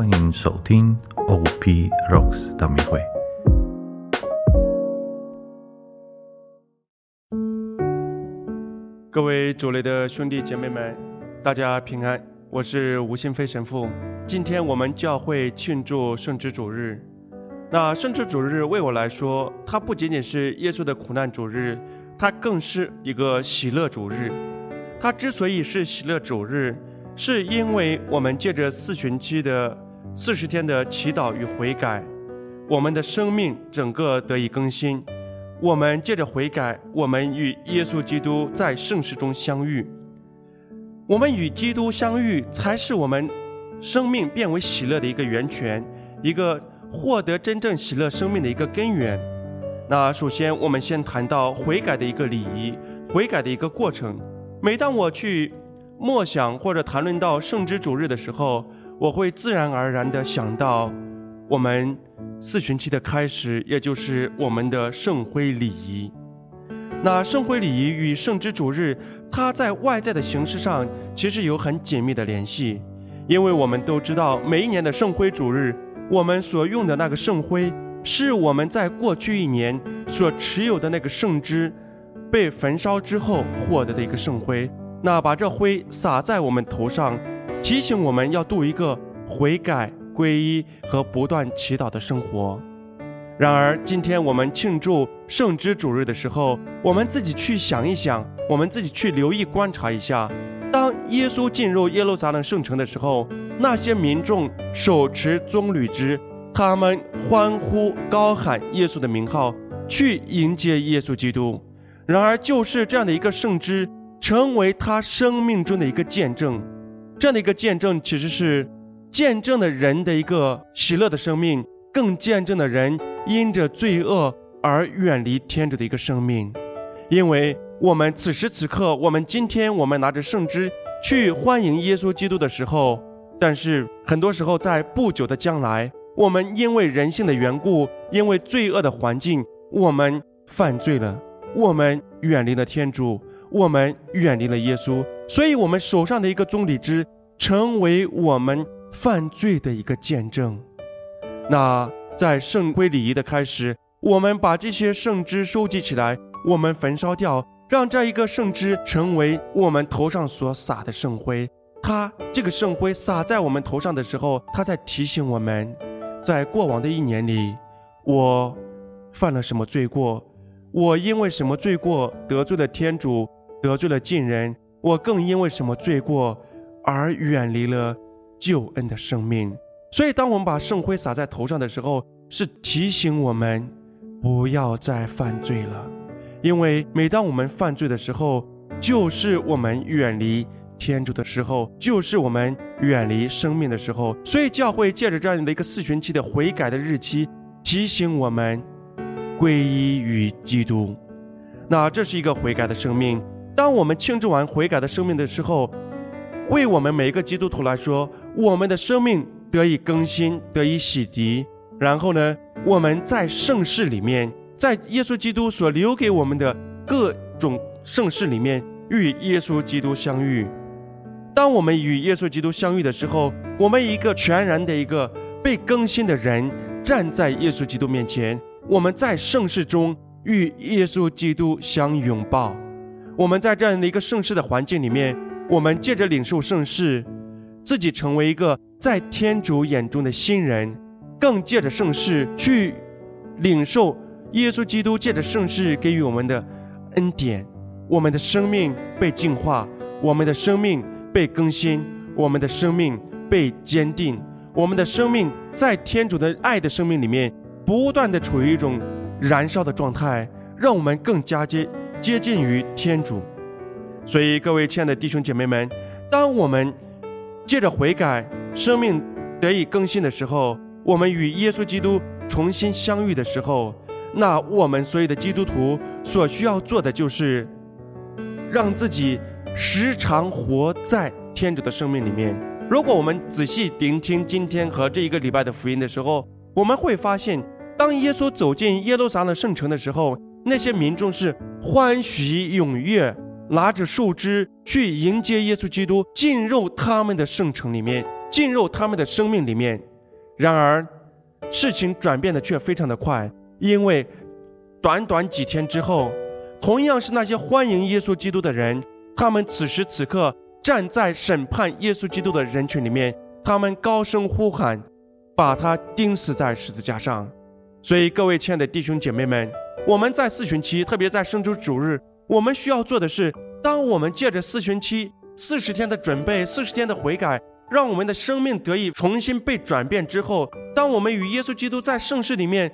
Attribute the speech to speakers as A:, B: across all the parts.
A: 欢迎收听 OP Rocks 大迷会。
B: 各位主内的兄弟姐妹们，大家平安，我是吴新飞神父。今天我们教会庆祝圣之主日。那圣之主日为我来说，它不仅仅是耶稣的苦难主日，它更是一个喜乐主日。它之所以是喜乐主日，是因为我们借着四旬期的四十天的祈祷与悔改，我们的生命整个得以更新。我们借着悔改，我们与耶稣基督在圣事中相遇。我们与基督相遇，才是我们生命变为喜乐的一个源泉，一个获得真正喜乐生命的一个根源。那首先，我们先谈到悔改的一个礼仪，悔改的一个过程。每当我去默想或者谈论到圣之主日的时候，我会自然而然地想到我们。四旬期的开始，也就是我们的圣灰礼仪。那圣灰礼仪与圣之主日，它在外在的形式上其实有很紧密的联系，因为我们都知道，每一年的圣灰主日，我们所用的那个圣灰，是我们在过去一年所持有的那个圣枝被焚烧之后获得的一个圣灰。那把这灰撒在我们头上，提醒我们要度一个悔改。皈依和不断祈祷的生活。然而，今天我们庆祝圣之主日的时候，我们自己去想一想，我们自己去留意观察一下：当耶稣进入耶路撒冷圣城的时候，那些民众手持棕榈枝，他们欢呼高喊耶稣的名号，去迎接耶稣基督。然而，就是这样的一个圣枝，成为他生命中的一个见证。这样的一个见证，其实是。见证了人的一个喜乐的生命，更见证了人因着罪恶而远离天主的一个生命。因为我们此时此刻，我们今天我们拿着圣枝去欢迎耶稣基督的时候，但是很多时候在不久的将来，我们因为人性的缘故，因为罪恶的环境，我们犯罪了，我们远离了天主，我们远离了耶稣，所以我们手上的一个棕榈枝成为我们。犯罪的一个见证。那在圣灰礼仪的开始，我们把这些圣枝收集起来，我们焚烧掉，让这一个圣枝成为我们头上所撒的圣灰。它这个圣灰撒在我们头上的时候，它在提醒我们，在过往的一年里，我犯了什么罪过？我因为什么罪过得罪了天主，得罪了近人？我更因为什么罪过而远离了？救恩的生命，所以当我们把圣灰洒在头上的时候，是提醒我们不要再犯罪了。因为每当我们犯罪的时候，就是我们远离天主的时候，就是我们远离生命的时候。所以教会借着这样的一个四旬期的悔改的日期，提醒我们皈依于基督。那这是一个悔改的生命。当我们庆祝完悔改的生命的时候，为我们每一个基督徒来说，我们的生命得以更新，得以洗涤。然后呢，我们在盛世里面，在耶稣基督所留给我们的各种盛世里面，与耶稣基督相遇。当我们与耶稣基督相遇的时候，我们一个全然的一个被更新的人站在耶稣基督面前，我们在盛世中与耶稣基督相拥抱。我们在这样的一个盛世的环境里面。我们借着领受盛世，自己成为一个在天主眼中的新人，更借着盛世去领受耶稣基督借着盛世给予我们的恩典。我们的生命被净化，我们的生命被更新，我们的生命被坚定，我们的生命在天主的爱的生命里面不断的处于一种燃烧的状态，让我们更加接接近于天主。所以，各位亲爱的弟兄姐妹们，当我们借着悔改，生命得以更新的时候，我们与耶稣基督重新相遇的时候，那我们所有的基督徒所需要做的就是，让自己时常活在天主的生命里面。如果我们仔细聆听今天和这一个礼拜的福音的时候，我们会发现，当耶稣走进耶路撒冷圣城的时候，那些民众是欢喜踊跃。拿着树枝去迎接耶稣基督进入他们的圣城里面，进入他们的生命里面。然而，事情转变的却非常的快，因为短短几天之后，同样是那些欢迎耶稣基督的人，他们此时此刻站在审判耶稣基督的人群里面，他们高声呼喊，把他钉死在十字架上。所以，各位亲爱的弟兄姐妹们，我们在四旬期，特别在圣周主日，我们需要做的是，当我们借着四旬期四十天的准备，四十天的悔改，让我们的生命得以重新被转变之后，当我们与耶稣基督在盛世里面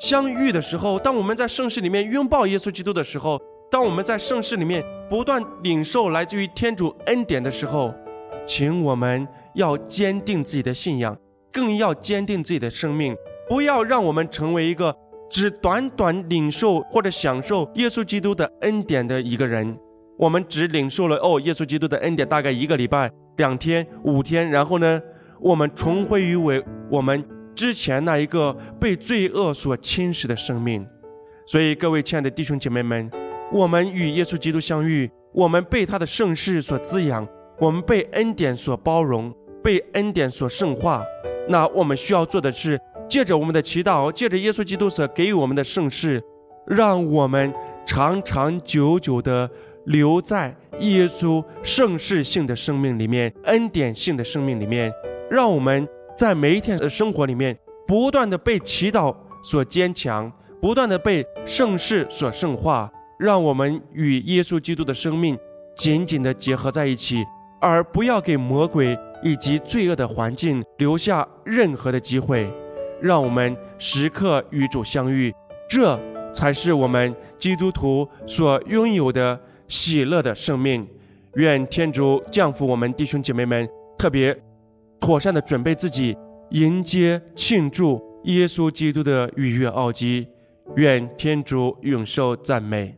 B: 相遇的时候，当我们在盛世里面拥抱耶稣基督的时候，当我们在盛世里面不断领受来自于天主恩典的时候，请我们要坚定自己的信仰，更要坚定自己的生命。不要让我们成为一个只短短领受或者享受耶稣基督的恩典的一个人。我们只领受了哦，耶稣基督的恩典大概一个礼拜、两天、五天，然后呢，我们重回于为我们之前那一个被罪恶所侵蚀的生命。所以，各位亲爱的弟兄姐妹们，我们与耶稣基督相遇，我们被他的圣事所滋养，我们被恩典所包容，被恩典所圣化。那我们需要做的是。借着我们的祈祷，借着耶稣基督所给予我们的圣事，让我们长长久久的留在耶稣圣事性的生命里面、恩典性的生命里面，让我们在每一天的生活里面不断的被祈祷所坚强，不断的被圣事所圣化，让我们与耶稣基督的生命紧紧的结合在一起，而不要给魔鬼以及罪恶的环境留下任何的机会。让我们时刻与主相遇，这才是我们基督徒所拥有的喜乐的生命。愿天主降福我们弟兄姐妹们，特别妥善的准备自己，迎接庆祝耶稣基督的逾越奥基。愿天主永受赞美。